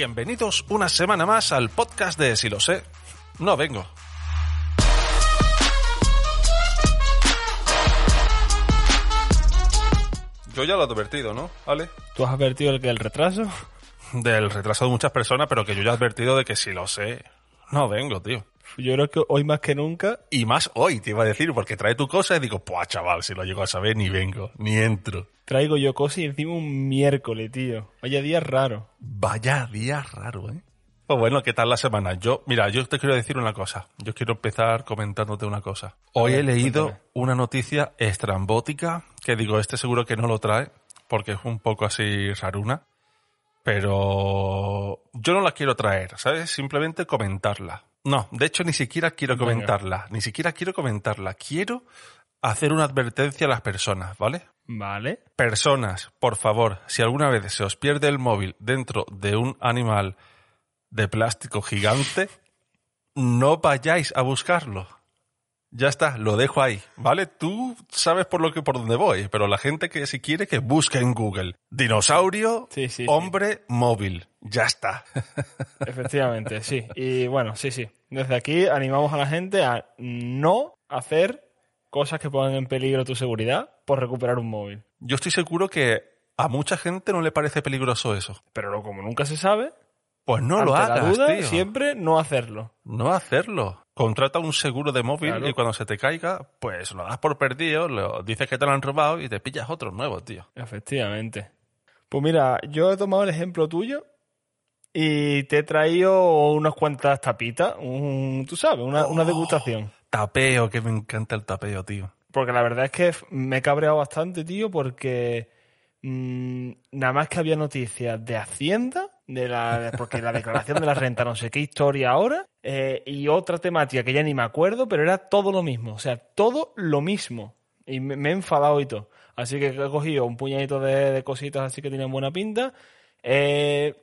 Bienvenidos una semana más al podcast de Si lo sé, no vengo. Yo ya lo he advertido, ¿no, Ale? ¿Tú has advertido el que el retraso? Del retraso de muchas personas, pero que yo ya he advertido de que si lo sé, no vengo, tío. Yo creo que hoy más que nunca. Y más hoy, te iba a decir, porque trae tu cosa y digo, pues chaval, si lo llego a saber, ni vengo, ni entro. Traigo yo cosas y encima un miércoles, tío. Vaya día raro. Vaya día raro, ¿eh? Pues bueno, ¿qué tal la semana? Yo, mira, yo te quiero decir una cosa. Yo quiero empezar comentándote una cosa. Hoy ver, he leído cuéntame. una noticia estrambótica que digo, este seguro que no lo trae porque es un poco así raruna. Pero yo no la quiero traer, ¿sabes? Simplemente comentarla. No, de hecho ni siquiera quiero Venga. comentarla. Ni siquiera quiero comentarla. Quiero hacer una advertencia a las personas, ¿vale? Vale. Personas, por favor, si alguna vez se os pierde el móvil dentro de un animal de plástico gigante, no vayáis a buscarlo. Ya está, lo dejo ahí, ¿vale? Tú sabes por lo que por dónde voy, pero la gente que si quiere que busque en Google dinosaurio, Sí, sí, sí. hombre, móvil. Ya está. Efectivamente, sí. Y bueno, sí, sí. Desde aquí animamos a la gente a no hacer cosas que pongan en peligro tu seguridad por recuperar un móvil. Yo estoy seguro que a mucha gente no le parece peligroso eso. Pero lo- como nunca se sabe, Pues no lo ante la hagas, duda, tío. siempre no hacerlo. No hacerlo. Contrata un seguro de móvil Claro. y cuando se te caiga, pues lo das por perdido, lo dices que te lo han robado y te pillas otro nuevo, tío. Efectivamente. Pues mira, yo he tomado el ejemplo tuyo y te he traído unas cuantas tapitas, un, tú sabes, una, una degustación. Tapeo, que me encanta el tapeo, tío. Porque la verdad es que me he cabreado bastante, tío, porque mm, nada más que había noticias de Hacienda, de la, porque la declaración de la renta, no sé qué historia ahora, eh, y otra temática que ya ni me acuerdo, pero era todo lo mismo, o sea, todo lo mismo. Y me, me he enfadado y todo. Así que he cogido un puñadito de, de cositas así que tienen buena pinta. Eh,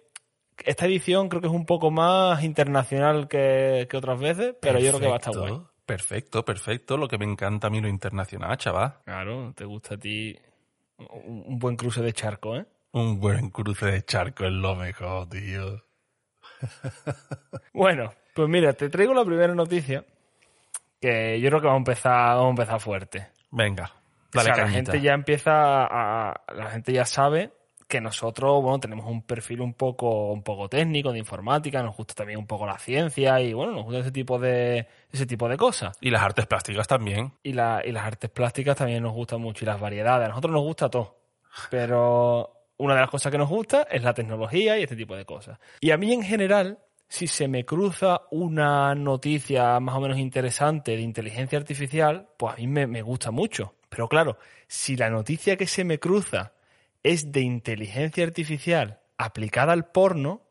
esta edición creo que es un poco más internacional que, que otras veces, pero yo creo que va a estar Perfecto, guay. Perfecto, perfecto. Lo que me encanta a mí lo internacional, chaval. Claro, te gusta a ti un, un buen cruce de charco, ¿eh? Un buen cruce de charco es lo mejor, tío. Bueno, pues mira, te traigo la primera noticia que yo creo que vamos a empezar, vamos a empezar fuerte. Venga, O sea, la gente ya empieza a, la gente ya sabe que nosotros, bueno, tenemos un perfil un poco, un poco técnico de informática, nos gusta también un poco la ciencia y bueno, nos gusta ese tipo de, ese tipo de cosas. Y las artes plásticas también. Y, la, y las artes plásticas también nos gustan mucho y las variedades. A nosotros nos gusta todo. Pero una de las cosas que nos gusta es la tecnología y este tipo de cosas. Y a mí en general, si se me cruza una noticia más o menos interesante de inteligencia artificial, pues a mí me, me gusta mucho. Pero claro, si la noticia que se me cruza es de inteligencia artificial aplicada al porno,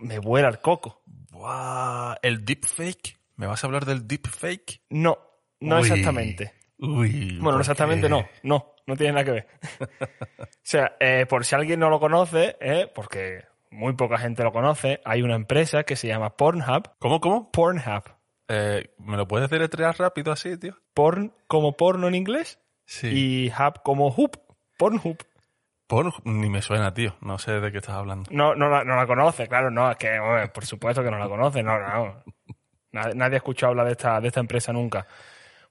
me vuela el coco. Buah, el deepfake. ¿Me vas a hablar del deepfake? No, no Uy. exactamente. Uy. Bueno, no ¿por exactamente no, no, no tiene nada que ver. o sea, eh, por si alguien no lo conoce, eh, porque muy poca gente lo conoce, hay una empresa que se llama Pornhub. ¿Cómo, cómo? Pornhub. Eh, ¿Me lo puedes deletrear rápido así, tío? Porn como porno en inglés Sí. y hub como hub. Pornhub. Por... Ni me suena, tío. No sé de qué estás hablando. No, no, la- no la conoce, claro, no, es que, hombre, por supuesto que no la conoce, no, no. Nadie, nadie ha escuchado hablar de esta, de esta empresa nunca.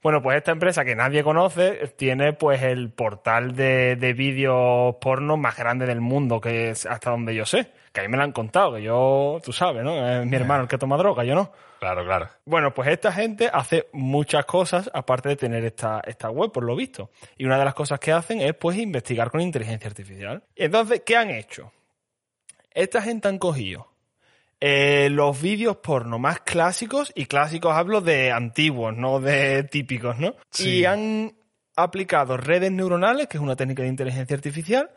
Bueno, pues esta empresa que nadie conoce tiene pues el portal de, de vídeos porno más grande del mundo, que es hasta donde yo sé. Que a mí me lo han contado, que yo, tú sabes, ¿no? Es mi hermano el que toma droga, yo no. Claro, claro. Bueno, pues esta gente hace muchas cosas aparte de tener esta, esta web, por lo visto. Y una de las cosas que hacen es pues investigar con inteligencia artificial. Y entonces, ¿qué han hecho? Esta gente han cogido eh, los vídeos porno más clásicos, y clásicos hablo de antiguos, no de típicos, ¿no? Sí. Y han aplicado redes neuronales, que es una técnica de inteligencia artificial,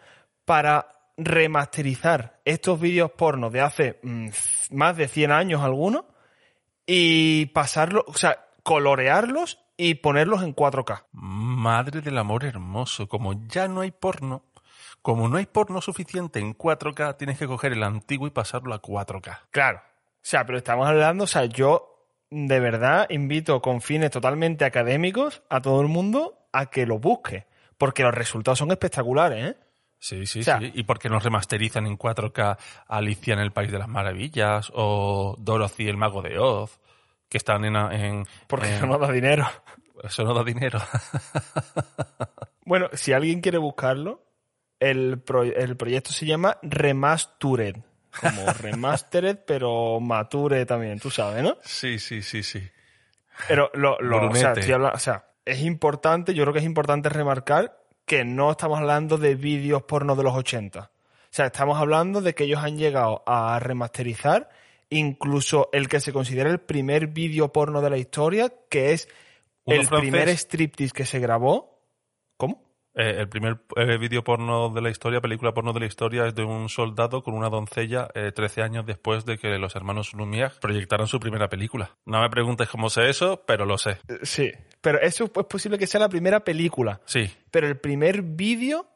para remasterizar estos vídeos porno de hace mm, más de 100 años algunos y pasarlos, o sea, colorearlos y ponerlos en 4K. Madre del amor hermoso, como ya no hay porno, como no hay porno suficiente en 4K, tienes que coger el antiguo y pasarlo a 4K. Claro. O sea, pero estamos hablando, o sea, yo de verdad invito con fines totalmente académicos a todo el mundo a que lo busque, porque los resultados son espectaculares, ¿eh? Sí, sí, O sea- sí. Y porque nos remasterizan en 4K Alicia en el País de las Maravillas o Dorothy el Mago de Oz, que están en... en Porque en- eso no da dinero. Eso no da dinero. Bueno, si alguien quiere buscarlo, el, pro- el proyecto se llama Remastered. Como Remastered, pero Mature también, tú sabes, ¿no? sí, sí, sí, sí. Pero lo, lo- o, sea, o sea, es importante, yo creo que es importante remarcar que no estamos hablando de vídeos porno de los 80. O sea, estamos hablando de que ellos han llegado a remasterizar incluso el que se considera el primer vídeo porno de la historia, que es ¿Uno el francés? primer striptease que se grabó. ¿Cómo? Eh, el primer eh, vídeo porno de la historia, película porno de la historia, es de un soldado con una doncella eh, 13 años después de que los hermanos Lumière proyectaran su primera película. No me preguntes cómo sé eso, pero lo sé. Eh, Sí. Pero eso es posible que sea la primera película. Sí. pero el primer vídeo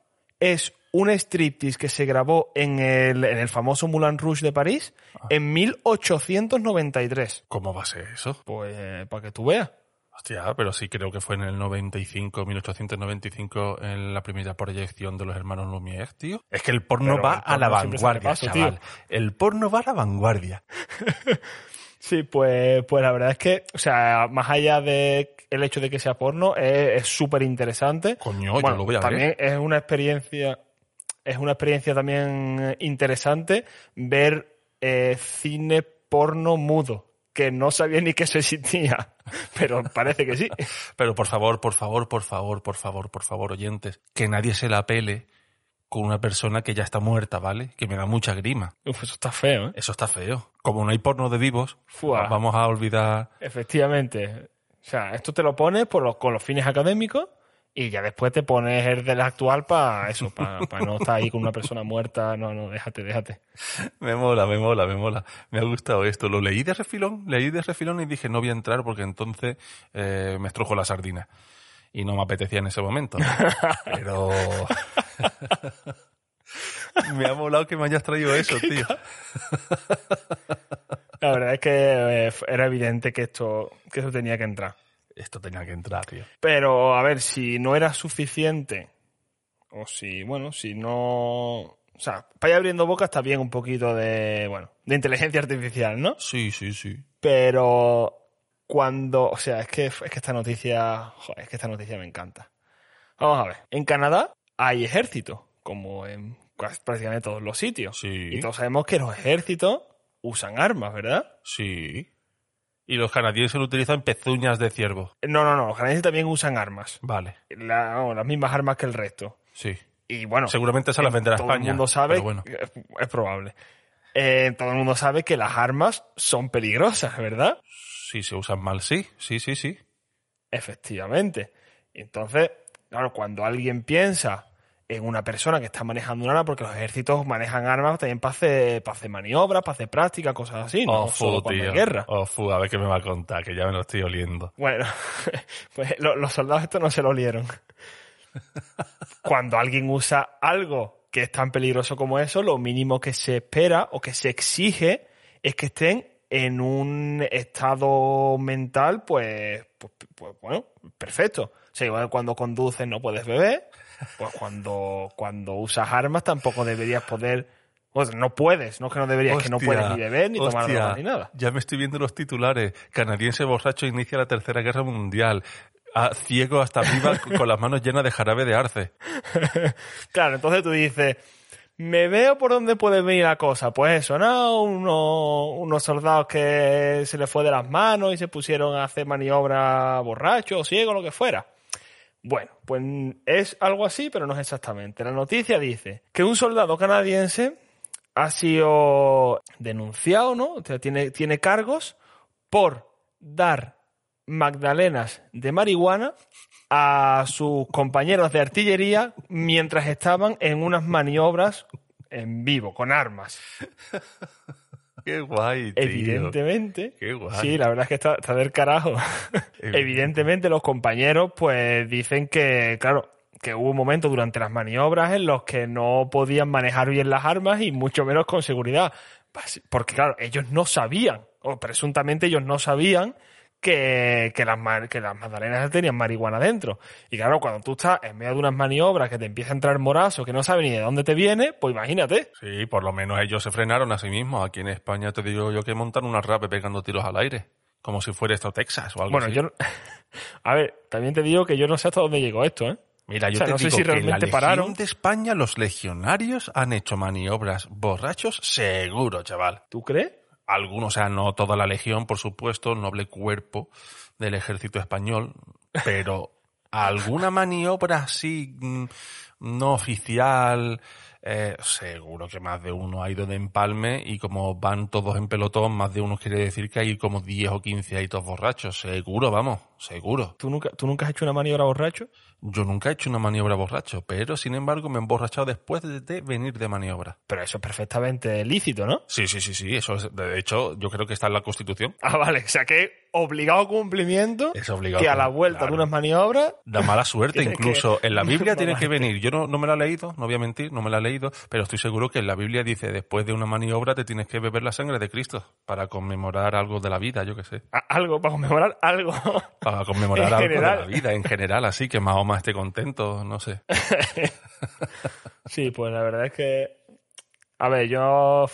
es un striptease que se grabó en el, en el famoso Moulin Rouge de París Ah. en 1893. ¿Cómo va a ser eso? Pues para que tú veas. Hostia, pero sí creo que fue en el 95, 1895, en la primera proyección de los hermanos Lumière, tío. Es que el porno Pero va el a la vanguardia, paso, chaval. tío. El porno va a la vanguardia. Sí, pues, pues la verdad es que, o sea, más allá de el hecho de que sea porno, es súper interesante. Coño, yo lo voy a también ver. es una experiencia, es una experiencia también interesante ver eh, cine porno mudo, que no sabía ni que eso existía, pero parece que sí. Pero por favor, por favor, por favor, por favor, por favor, oyentes, que nadie se la pele con una persona que ya está muerta, ¿vale? Que me da mucha grima. Uf, eso está feo, ¿eh? Eso está feo. Como no hay porno de vivos, Fua. vamos a olvidar. Efectivamente. O sea, esto te lo pones por los, con los fines académicos y ya después te pones el del actual para eso, para no estar ahí con una persona muerta. No, no, déjate, déjate. Me mola, me mola, me mola. Me ha gustado esto. Lo leí de refilón, leí de refilón y dije no voy a entrar porque entonces eh, me estrujo la sardina. Y no me apetecía en ese momento. Pero... me ha molado que me hayas traído eso, tío. La verdad es que eh, era evidente que esto, que esto tenía que entrar. Esto tenía que entrar, tío. Pero, a ver, si no era suficiente, o si, bueno, si no... O sea, para ir abriendo boca está bien un poquito de, bueno, de inteligencia artificial, ¿no? Sí, sí, sí. Pero cuando, o sea, es que, es que esta noticia, joder, es que esta noticia me encanta. Vamos a ver, en Canadá hay ejército, como en prácticamente todos los sitios. Sí. Y todos sabemos que los ejércitos usan armas, ¿verdad? Sí. Y los canadienses lo utilizan pezuñas de ciervo. No, no, no, los canadienses también usan armas. Vale, La- las mismas armas que el resto. sí. Y bueno, Seguramente se las venderá todo España. el mundo sabe, pero bueno. es, es probable. Eh, todo el mundo sabe que las armas son peligrosas, ¿verdad? Si se usan mal, sí. Sí, sí, sí. Efectivamente. Entonces, claro, cuando alguien piensa en una persona que está manejando un arma, porque los ejércitos manejan armas también para hacer, para hacer maniobras, para hacer práctica, cosas así, no solo Oh, tío. guerra. Ofu, a ver qué me va a contar, que ya me lo estoy oliendo. Bueno, pues lo- los soldados esto no se lo olieron. Cuando alguien usa algo que es tan peligroso como eso, lo mínimo que se espera o que se exige es que estén en un estado mental, pues, pues, pues, bueno, perfecto. O sea, igual cuando conduces no puedes beber, pues cuando, cuando usas armas tampoco deberías poder, o sea, no puedes, no es que no deberías, que no puedes ni beber, ni tomar drogas, ni nada. Ya me estoy viendo los titulares. Canadiense borracho inicia la Tercera Guerra Mundial. Ah, ciego hasta arriba con las manos llenas de jarabe de arce. Claro, entonces tú dices, me veo por dónde puede venir la cosa. Pues eso, ¿no? Uno- unos soldados que se les fue de las manos y se pusieron a hacer maniobras borrachos, ciegos, lo que fuera. Bueno, pues es algo así, pero no es exactamente. La noticia dice que un soldado canadiense ha sido denunciado, ¿no? O sea, tiene, tiene cargos por dar magdalenas de marihuana a sus compañeros de artillería mientras estaban en unas maniobras en vivo, con armas. Qué guay, tío. Evidentemente. Qué guay. Sí, la verdad es que está, está del carajo. Evidentemente los compañeros pues dicen que, claro, que hubo un momento durante las maniobras en los que no podían manejar bien las armas y mucho menos con seguridad. Porque claro, ellos no sabían, o presuntamente ellos no sabían que, que, las, que las magdalenas tenían marihuana dentro. Y claro, cuando tú estás en medio de unas maniobras que te empieza a entrar morazo, que no sabes ni de dónde te viene, pues imagínate. Sí, por lo menos ellos se frenaron a sí mismos. Aquí en España te digo yo que montan una rape pegando tiros al aire. Como si fuera esto Texas o algo bueno, así. Yo, a ver, también te digo que yo no sé hasta dónde llegó esto, ¿eh? Mira, yo te no digo sé si realmente en la pararon. de España los legionarios han hecho maniobras borrachos seguro, chaval. ¿Tú crees? Algunos, o sea, no toda la legión, por supuesto, noble cuerpo del ejército español, pero alguna maniobra así mm, no oficial, eh, seguro que más de uno ha ido de empalme y como van todos en pelotón, más de uno quiere decir que hay como 10 o 15 ahí todos borrachos. Seguro, vamos, seguro. ¿Tú nunca, ¿Tú nunca has hecho una maniobra borracho? Yo nunca he hecho una maniobra borracho, pero sin embargo me he emborrachado después de, venir de maniobra. Pero eso es perfectamente lícito, ¿no? Sí, sí, sí, sí. Eso es, de hecho, yo creo que está en la Constitución. Ah, vale. O sea que obligado cumplimiento. Es obligado. Que a la vuelta de unas maniobras. Da mala suerte, incluso. En la Biblia tiene que venir. Yo no, no me la he leído, no voy a mentir, no me la he leído, pero estoy seguro que en la Biblia dice: después de una maniobra te tienes que beber la sangre de Cristo para conmemorar algo de la vida, yo qué sé. Algo, para conmemorar algo. Para conmemorar algo de la vida en general, así que Mahoma esté contento, no sé. sí, pues la verdad es que. A ver, yo.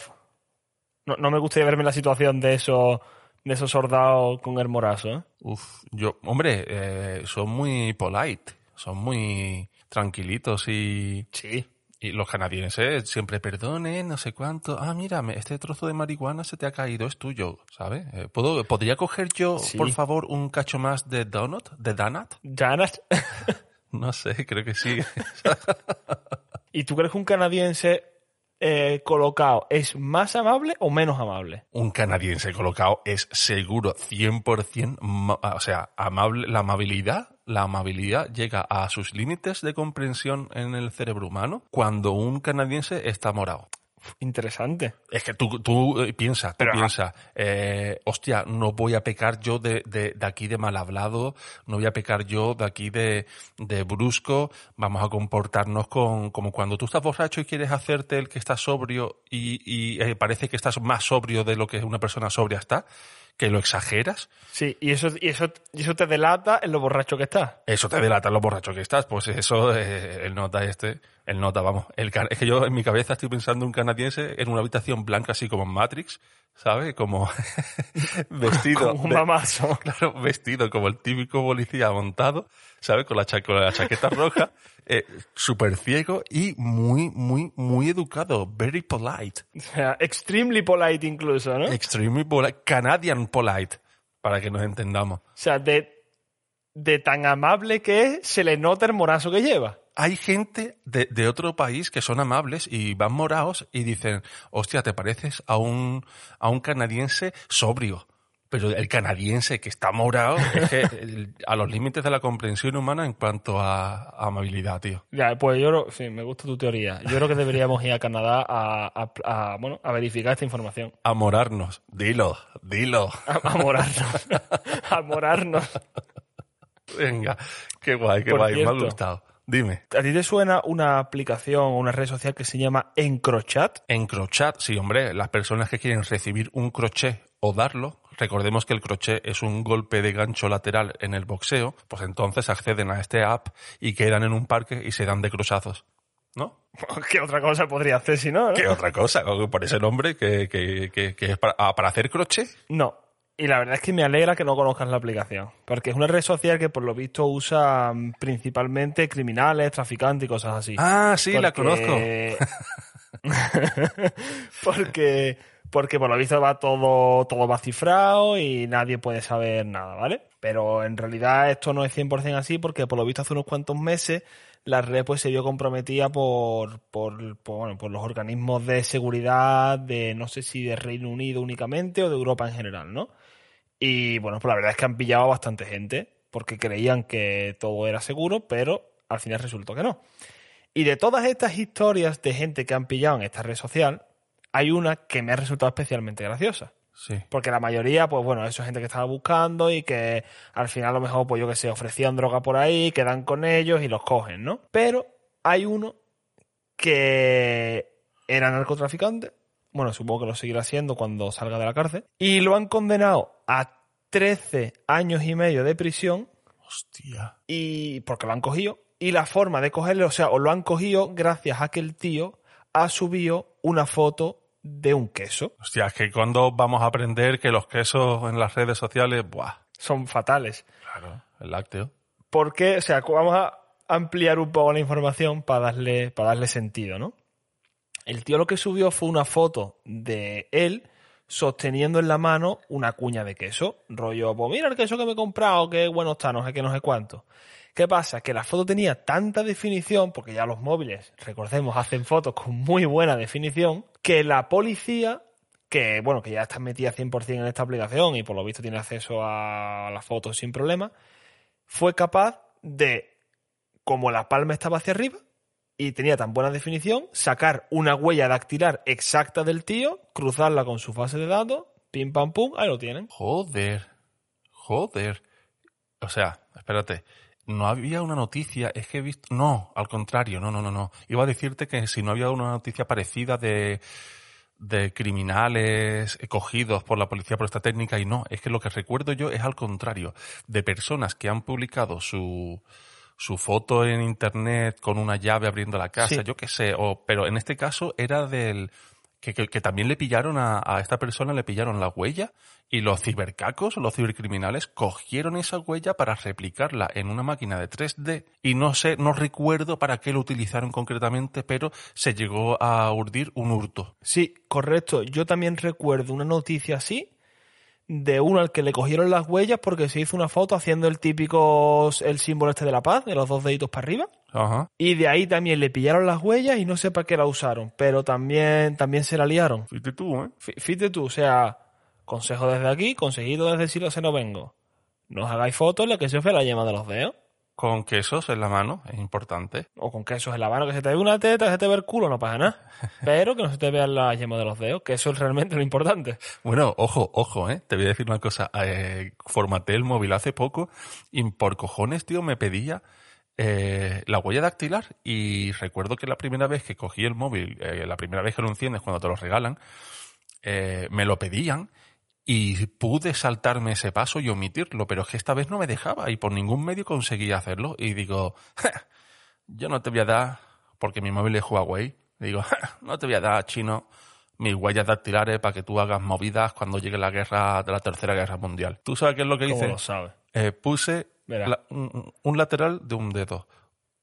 No, no me gustaría verme en la situación de esos de esos soldados con el morazo. ¿eh? Uf, yo, hombre, eh, son muy polite, son muy tranquilitos y... Sí. Y los canadienses siempre perdonen, no sé cuánto. Ah, mira, este trozo de marihuana se te ha caído, es tuyo, ¿sabes? Eh, ¿Puedo, ¿Podría coger yo, por favor, un cacho más de donut? ¿De donut? ¿Donut? no sé, creo que sí. ¿Y tú crees que un canadiense eh, colocado es más amable o menos amable? Un canadiense colocado es seguro 100%, o sea, amable, la amabilidad, la amabilidad llega a sus límites de comprensión en el cerebro humano cuando un canadiense está morado. Interesante. Es que tú, tú eh, piensas, tú piensas, eh, hostia, no voy a pecar yo de, de, de, aquí de mal hablado, no voy a pecar yo de aquí de, de brusco, vamos a comportarnos con, como cuando tú estás borracho y quieres hacerte el que está sobrio y, y eh, parece que estás más sobrio de lo que una persona sobria está que lo exageras. Sí, y eso, y eso, y eso te delata en lo borracho que estás. Eso te delata en lo borracho que estás. Pues eso, eh, el nota este, el nota, vamos. El, es que yo en mi cabeza estoy pensando un canadiense en una habitación blanca así como en Matrix, ¿sabes? Como vestido. como un mamazo. claro, vestido como el típico policía montado, ¿sabes? Con la, con la chaqueta roja eh, súper ciego y muy, muy, muy educado. Very polite. O sea, extremely polite incluso, ¿no? Extremely polite. Canadian polite, para que nos entendamos. O sea, de, de tan amable que es, se le nota el morazo que lleva. Hay gente de, de, otro país que son amables y van morados y dicen, hostia, te pareces a un, a un canadiense sobrio pero el canadiense que está morado es que a los límites de la comprensión humana en cuanto a, amabilidad, tío. Ya, pues yo sí, me gusta tu teoría. Yo creo que deberíamos ir a Canadá a, bueno, a verificar esta información. A morarnos. Dilo, dilo. A, morarnos. a morarnos. Venga, qué guay, qué guay, me ha gustado. Dime. ¿A ti te suena una aplicación o una red social que se llama Encrochat? Encrochat, sí, hombre. Las personas que quieren recibir un crochet o darlo Recordemos que el crochet es un golpe de gancho lateral en el boxeo, pues entonces acceden a este app y quedan en un parque y se dan de cruzazos. ¿No? ¿Qué otra cosa podría hacer si no? ¿Qué otra cosa? Por ese nombre que, es para, ah, para hacer crochet. No, y la verdad es que me alegra que no conozcas la aplicación, porque es una red social que por lo visto usa mm, principalmente criminales, traficantes y cosas así. Ah, sí, la conozco. porque porque por lo visto va todo, todo va cifrado y nadie puede saber nada, ¿vale? Pero en realidad esto no es 100% así porque por lo visto hace unos cuantos meses la red pues se vio comprometida por, por, bueno, por los organismos de seguridad de no sé si de Reino Unido únicamente o de Europa en general, ¿no? Y bueno, pues la verdad es que han pillado a bastante gente porque creían que todo era seguro, pero al final resultó que no. Y de todas estas historias de gente que han pillado en esta red social, hay una que me ha resultado especialmente graciosa. Sí. Porque la mayoría, pues bueno, eso es gente que estaba buscando y que al final a lo mejor, pues yo que sé, ofrecían droga por ahí, quedan con ellos y los cogen, ¿no? Pero hay uno que era narcotraficante, bueno, supongo que lo seguirá siendo cuando salga de la cárcel, y lo han condenado a 13 años y medio de prisión Hostia. y porque lo han cogido y la forma de cogerle, o sea, o lo han cogido gracias a que el tío ha subido una foto de un queso. Hostia, es que cuando vamos a aprender que los quesos en las redes sociales, buah, Son fatales. claro, el lácteo. Porque, o sea, vamos a ampliar un poco la información para darle, para darle sentido, ¿no? El tío lo que subió fue una foto de él sosteniendo en la mano una cuña de queso. Rollo, pues mira el queso que me he comprado, qué bueno está, no sé qué, no sé cuánto. ¿Qué pasa? Que la foto tenía tanta definición, porque ya los móviles, recordemos, hacen fotos con muy buena definición, que la policía, que bueno, que ya está metida 100% en esta aplicación y por lo visto tiene acceso a las fotos sin problema, fue capaz de, como la palma estaba hacia arriba y tenía tan buena definición, sacar una huella dactilar exacta del tío, cruzarla con su base de datos, pim pam pum, ahí lo tienen. Joder, joder. O sea, espérate, no había una noticia, es que he visto... No, al contrario, no, no, no, no. Iba a decirte que si no había una noticia parecida de, de criminales cogidos por la policía por esta técnica y no, es que lo que recuerdo yo es al contrario, de personas que han publicado su, su foto en internet con una llave abriendo la casa, Sí. yo qué sé, o, pero en este caso era del... Que, que, que también le pillaron a, a esta persona, le pillaron la huella y los cibercacos, los cibercriminales, cogieron esa huella para replicarla en una máquina de 3D y no sé, no recuerdo para qué lo utilizaron concretamente, pero se llegó a urdir un hurto. Sí, correcto. Yo también recuerdo una noticia así de uno al que le cogieron las huellas porque se hizo una foto haciendo el típico, el símbolo este de la paz, de los dos deditos para arriba. Ajá. Y de ahí también le pillaron las huellas y no sé para qué la usaron, pero también, también se la liaron. Fuiste tú, ¿eh? Fí- Fíjate tú, o sea, consejo desde aquí, consejito desde Silo se no vengo. No os hagáis fotos en las que se os ve la yema de los dedos. Con quesos en la mano, es importante. O con quesos en la mano, que se te ve una teta, que se te ve el culo, no pasa nada. Pero que no se te vean la yema de los dedos, que eso es realmente lo importante. Bueno, ojo, ojo, ¿eh? Te voy a decir una cosa. Eh, formateé el móvil hace poco y por cojones, tío, me pedía eh, la huella dactilar y recuerdo que la primera vez que cogí el móvil, eh, la primera vez que lo enciendes cuando te lo regalan, eh, me lo pedían y pude saltarme ese paso y omitirlo, pero es que esta vez no me dejaba y por ningún medio conseguía hacerlo y digo, "Ja, yo no te voy a dar, porque mi móvil es Huawei, digo, "Ja, no te voy a dar, chino, mis huellas dactilares para que tú hagas movidas cuando llegue la guerra de la tercera guerra mundial. ¿Tú sabes qué es lo que ¿Cómo hice? lo sabes? Eh, puse Verá. la- un, un lateral de un dedo,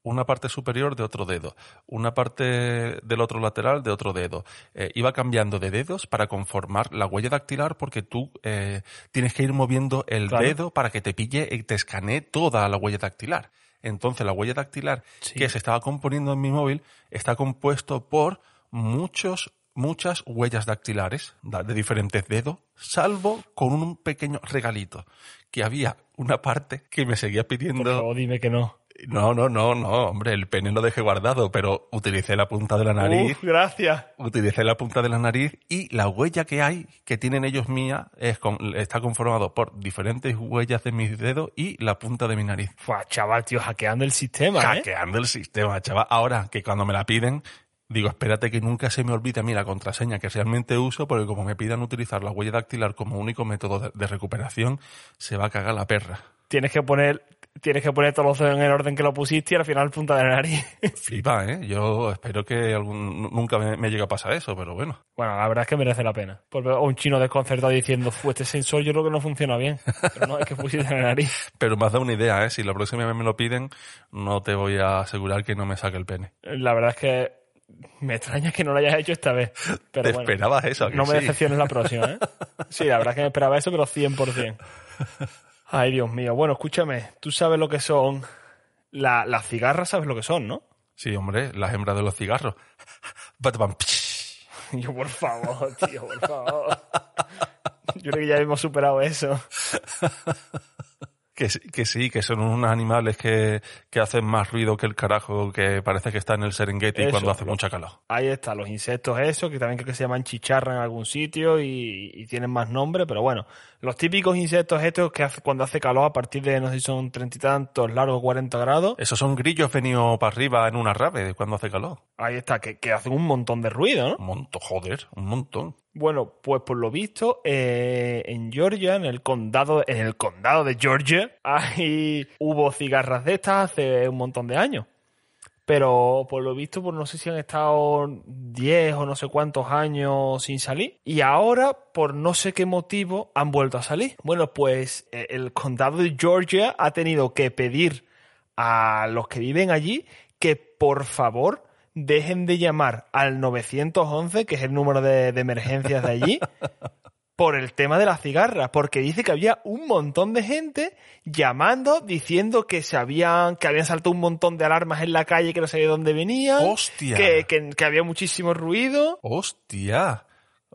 una parte superior de otro dedo, una parte del otro lateral de otro dedo. Eh, iba cambiando de dedos para conformar la huella dactilar porque tú eh, tienes que ir moviendo el Claro. dedo para que te pille y te escanee toda la huella dactilar. Entonces la huella dactilar Sí. que se estaba componiendo en mi móvil está compuesto por muchos muchas huellas dactilares da- de diferentes dedos, salvo con un pequeño regalito, que había una parte que me seguía Por pidiendo... favor, dime que no. No, no, no, no, hombre, el pene lo dejé guardado, pero utilicé la punta de la nariz, Uf, gracias. utilicé la punta de la nariz y la huella que hay, que tienen ellos mía, es con- está conformado por diferentes huellas de mis dedos y la punta de mi nariz. Fua, chaval, tío, hackeando el sistema, ¿eh? Hackeando el sistema, chaval. Ahora que cuando me la piden, digo, espérate que nunca se me olvide a mí la contraseña que realmente uso, porque como me pidan utilizar la huella dactilar como único método de, de recuperación, se va a cagar la perra. Tienes que poner, tienes que poner todos los dedos en el orden que lo pusiste y al final punta de la nariz. Flipa, ¿eh? Yo espero que algún, nunca me, me llegue a pasar eso, pero bueno. Bueno, la verdad es que merece la pena. O un chino desconcertado diciendo, "Fu, este sensor yo creo que no funciona bien. Pero no, es que pusiste en la nariz. Pero me has dado una idea, ¿eh? Si la próxima vez me lo piden, no te voy a asegurar que no me saque el pene. La verdad es que me extraña que no lo hayas hecho esta vez. Pero ¿Te bueno, esperabas eso? ¿a que No me sí? decepciones la próxima, ¿eh? Sí, la verdad es que me esperaba eso, pero 100%. Ay, Dios mío. Bueno, escúchame. Tú sabes lo que son... la- las cigarras, sabes lo que son, ¿no? Sí, hombre, las hembras de los cigarros. Batman. Yo, por favor, tío, por favor. Yo creo que ya hemos superado eso. Que, sí- que sí, que son unos animales que, que hacen más ruido que el carajo, que parece que está en el Serengeti Eso, cuando hace lo- mucha calor. Ahí está, los insectos esos, que también creo que se llaman chicharra en algún sitio y, y tienen más nombre, pero bueno, los típicos insectos estos que hace- cuando hace calor a partir de, no sé si son treinta y tantos, largos 40 grados, Esos son grillos venidos para arriba en una rave cuando hace calor. ahí está, que, que hacen un montón de ruido, ¿no? Un montón, joder, un montón. Bueno, pues por lo visto, eh, en Georgia, en el condado, en el condado de Georgia, ahí hubo cigarras de estas hace un montón de años. Pero por lo visto, pues no sé si han estado 10 o no sé cuántos años sin salir. Y ahora, por no sé qué motivo, han vuelto a salir. Bueno, pues eh, el condado de Georgia ha tenido que pedir a los que viven allí que por favor dejen de llamar al 911, que es el número de, de emergencias de allí, por el tema de las cigarras, porque dice que había un montón de gente llamando, diciendo que se habían, que habían saltado un montón de alarmas en la calle que no sabía de dónde venían, ¡Hostia! que, que- que había muchísimo ruido. ¡Hostia!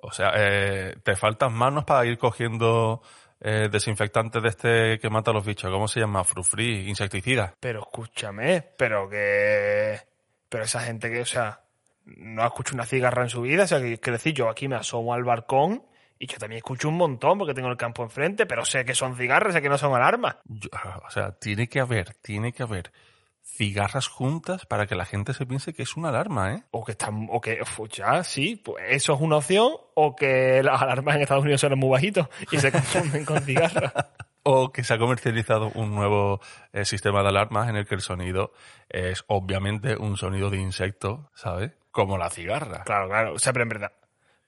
O sea, eh, te faltan manos para ir cogiendo eh, desinfectantes de este que mata a los bichos. ¿Cómo se llama? Frufri, insecticida. Pero escúchame, pero que... Pero esa gente que, o sea, no ha escuchado una cigarra en su vida, o sea, que, que decir, yo aquí me asomo al balcón y yo también escucho un montón porque tengo el campo enfrente, pero sé que son cigarras, sé que no son alarmas. Yo- o sea, tiene que haber, tiene que haber cigarras juntas para que la gente se piense que es una alarma, ¿eh? O que están, o que, uf, ya, sí, pues eso es una opción, o que las alarmas en Estados Unidos son muy bajitos y se confunden con cigarras. O que se ha comercializado un nuevo eh, sistema de alarmas en el que el sonido es obviamente un sonido de insecto, ¿sabes? Como la cigarra. Claro, claro, o sea, pero en verdad,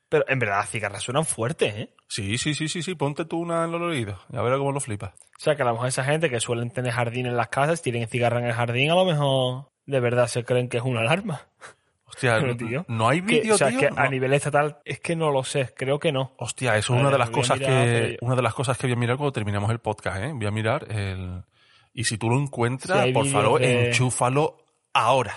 pero en verdad las cigarras suenan fuertes, ¿eh? Sí, sí, sí, sí, sí, ponte tú una en los oídos. Ya verás cómo lo flipas. O sea, que a lo mejor esa gente que suelen tener jardín en las casas, tienen cigarra en el jardín, a lo mejor de verdad se creen que es una alarma. Hostia, Pero, tío, no hay vídeo, o sea, tío. que No. a nivel estatal es que no lo sé, creo que no. Hostia, eso es una de las cosas que una de las cosas que voy a mirar cuando terminemos el podcast, ¿eh? Voy a mirar el y si tú lo encuentras, Si por favor, de- enchúfalo ahora.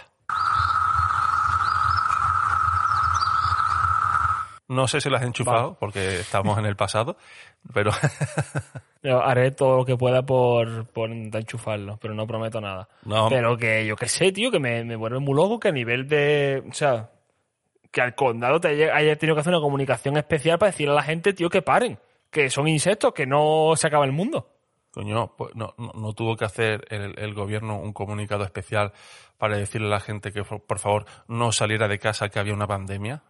No sé si lo has enchufado Vale. porque estamos en el pasado, pero Yo haré todo lo que pueda por, por enchufarlo, pero no prometo nada. no, Pero que yo qué sé, tío, que me, me vuelve muy loco que a nivel de. O sea, que al condado te haya, haya tenido que hacer una comunicación especial para decirle a la gente, tío, que paren. Que son insectos, que no se acaba el mundo. coño, pues no, no, no tuvo que hacer el, el gobierno un comunicado especial para decirle a la gente que por favor no saliera de casa que había una pandemia.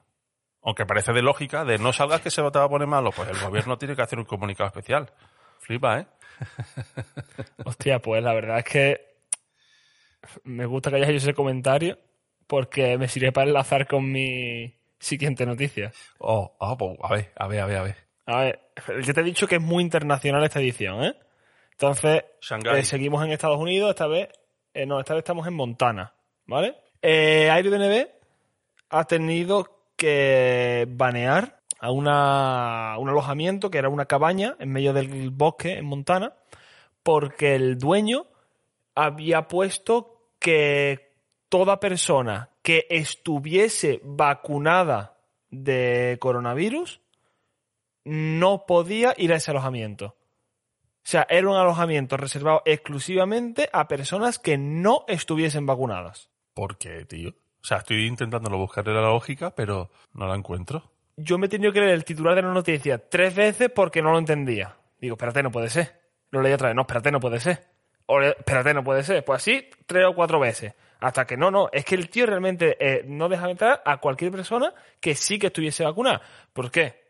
Aunque parece de lógica, de no salgas que se te va a poner malo, pues el gobierno tiene que hacer un comunicado especial. Flipa, ¿eh? Hostia, pues la verdad es que me gusta que hayas hecho ese comentario porque me sirve para enlazar con mi siguiente noticia. Oh, pues, a ver, a ver, a ver, a ver. A ver, yo te he dicho que es muy internacional esta edición, ¿eh? Entonces, eh, seguimos en Estados Unidos, esta vez, eh, no, esta vez estamos en Montana, ¿vale? Eh, Airbnb ha tenido que banear a una, un alojamiento que era una cabaña en medio del bosque en Montana porque el dueño había puesto que toda persona que estuviese vacunada de coronavirus no podía ir a ese alojamiento. O sea, era un alojamiento reservado exclusivamente a personas que no estuviesen vacunadas. ¿Por qué, tío? O sea, estoy intentándolo buscarle la lógica, pero no la encuentro. Yo me he tenido que leer el titular de la noticia tres veces porque no lo entendía. Digo, espérate, no puede ser. Lo leí otra vez. No, espérate, no puede ser. O espérate, no puede ser. Pues así, tres o cuatro veces. Hasta que no, no. Es que el tío realmente eh, no deja entrar a cualquier persona que sí que estuviese vacunada. ¿Por qué?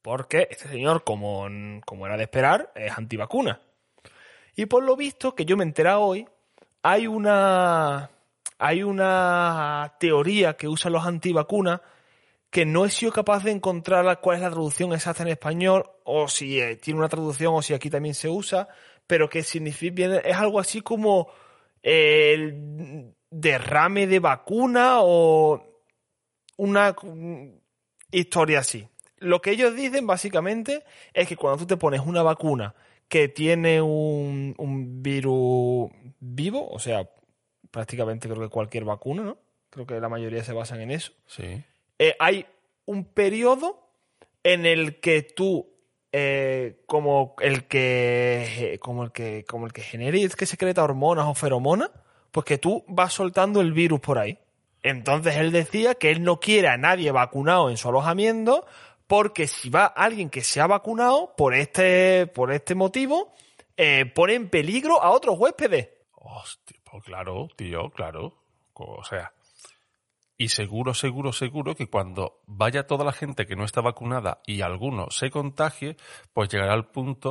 Porque este señor, como, como era de esperar, es antivacuna. Y por lo visto, que yo me he enterado hoy, hay una, hay una teoría que usan los antivacunas que no he sido capaz de encontrar cuál es la traducción exacta en español, o si eh, tiene una traducción, o si aquí también se usa, pero que significa, es algo así como eh, el derrame de vacuna o una historia así. Lo que ellos dicen básicamente es que cuando tú te pones una vacuna que tiene un virus vivo, o sea, prácticamente creo que cualquier vacuna, ¿no? Creo que la mayoría se basan en eso Sí. eh, hay un periodo en el que tú eh, como el que como el que como el que genere que secreta hormonas o feromonas, pues que tú vas soltando el virus por ahí. Entonces él decía que él no quiere a nadie vacunado en su alojamiento porque si va alguien que se ha vacunado por este por este motivo eh, pone en peligro a otros huéspedes. Hostia, pues claro, tío, claro. O sea, y seguro, seguro, seguro que cuando vaya toda la gente que no está vacunada y alguno se contagie, pues llegará al punto,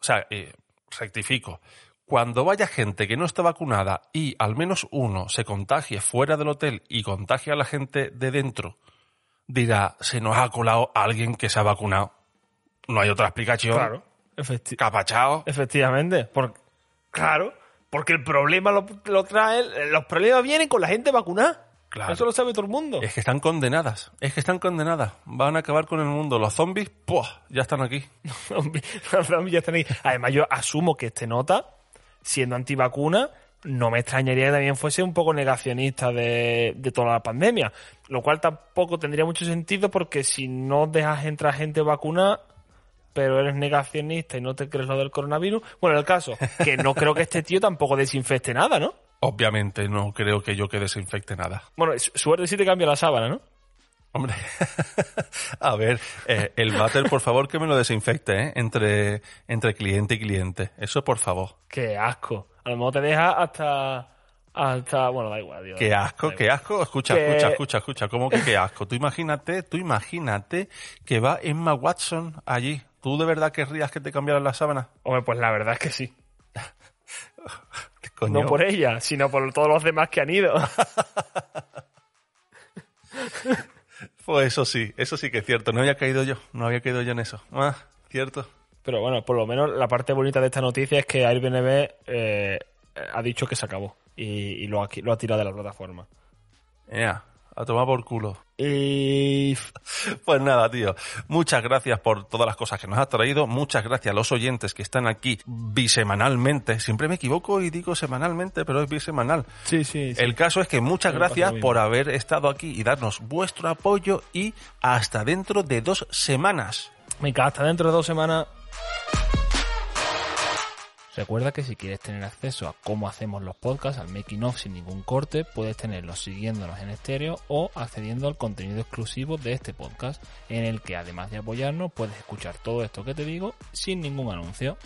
o sea, eh, rectifico, cuando vaya gente que no está vacunada y al menos uno se contagie fuera del hotel y contagie a la gente de dentro, dirá, se nos ha colado alguien que se ha vacunado. No hay otra explicación. Claro, efecti- Capachao. efectivamente. Por- claro, porque el problema lo, lo trae, los problemas vienen con la gente vacunada. Claro. Eso lo sabe todo el mundo. Es que están condenadas. Es que están condenadas. Van a acabar con el mundo. Los zombies, ¡puah! ya están aquí. Los zombies ya están ahí. Además, yo asumo que este nota, siendo antivacuna, no me extrañaría que también fuese un poco negacionista de, de toda la pandemia. Lo cual tampoco tendría mucho sentido porque si no dejas entrar gente vacunada, pero eres negacionista y no te crees lo del coronavirus. Bueno, el caso, que no creo que este tío tampoco desinfecte nada, ¿no? Obviamente no creo que yo que desinfecte nada. Bueno, su- suerte si te cambia la sábana, ¿no? Hombre, a ver, eh, el váter, por favor, que me lo desinfecte, ¿eh? Entre, entre cliente y cliente. Eso, por favor. Qué asco. A lo mejor te deja hasta. hasta. Bueno, da igual, Dios. Qué asco, qué asco. Escucha, Que- escucha, escucha, escucha. ¿Cómo que qué asco? Tú imagínate, tú imagínate que va Emma Watson allí. ¿Tú de verdad querrías que te cambiaran la sábana? Hombre, pues la verdad es que sí. Coño. No por ella, sino por todos los demás que han ido. Pues eso sí, eso sí que es cierto. No había caído yo, no había caído yo en eso. Ah, cierto. Pero bueno, por lo menos la parte bonita de esta noticia es que Airbnb eh, ha dicho que se acabó y, y lo, ha, lo ha tirado de la plataforma. Ya, a tomar por culo. Y Pues nada, tío. Muchas gracias por todas las cosas que nos has traído. Muchas gracias a los oyentes que están aquí bisemanalmente. Siempre me equivoco y digo semanalmente, pero es bisemanal. sí, sí, sí. El caso es que muchas Me gracias por haber estado aquí y darnos vuestro apoyo y hasta dentro de dos semanas. Venga, hasta dentro de dos semanas. Recuerda que si quieres tener acceso a cómo hacemos los podcasts, al making of sin ningún corte, puedes tenerlos siguiéndonos en estéreo o accediendo al contenido exclusivo de este podcast, en el que además de apoyarnos, puedes escuchar todo esto que te digo sin ningún anuncio.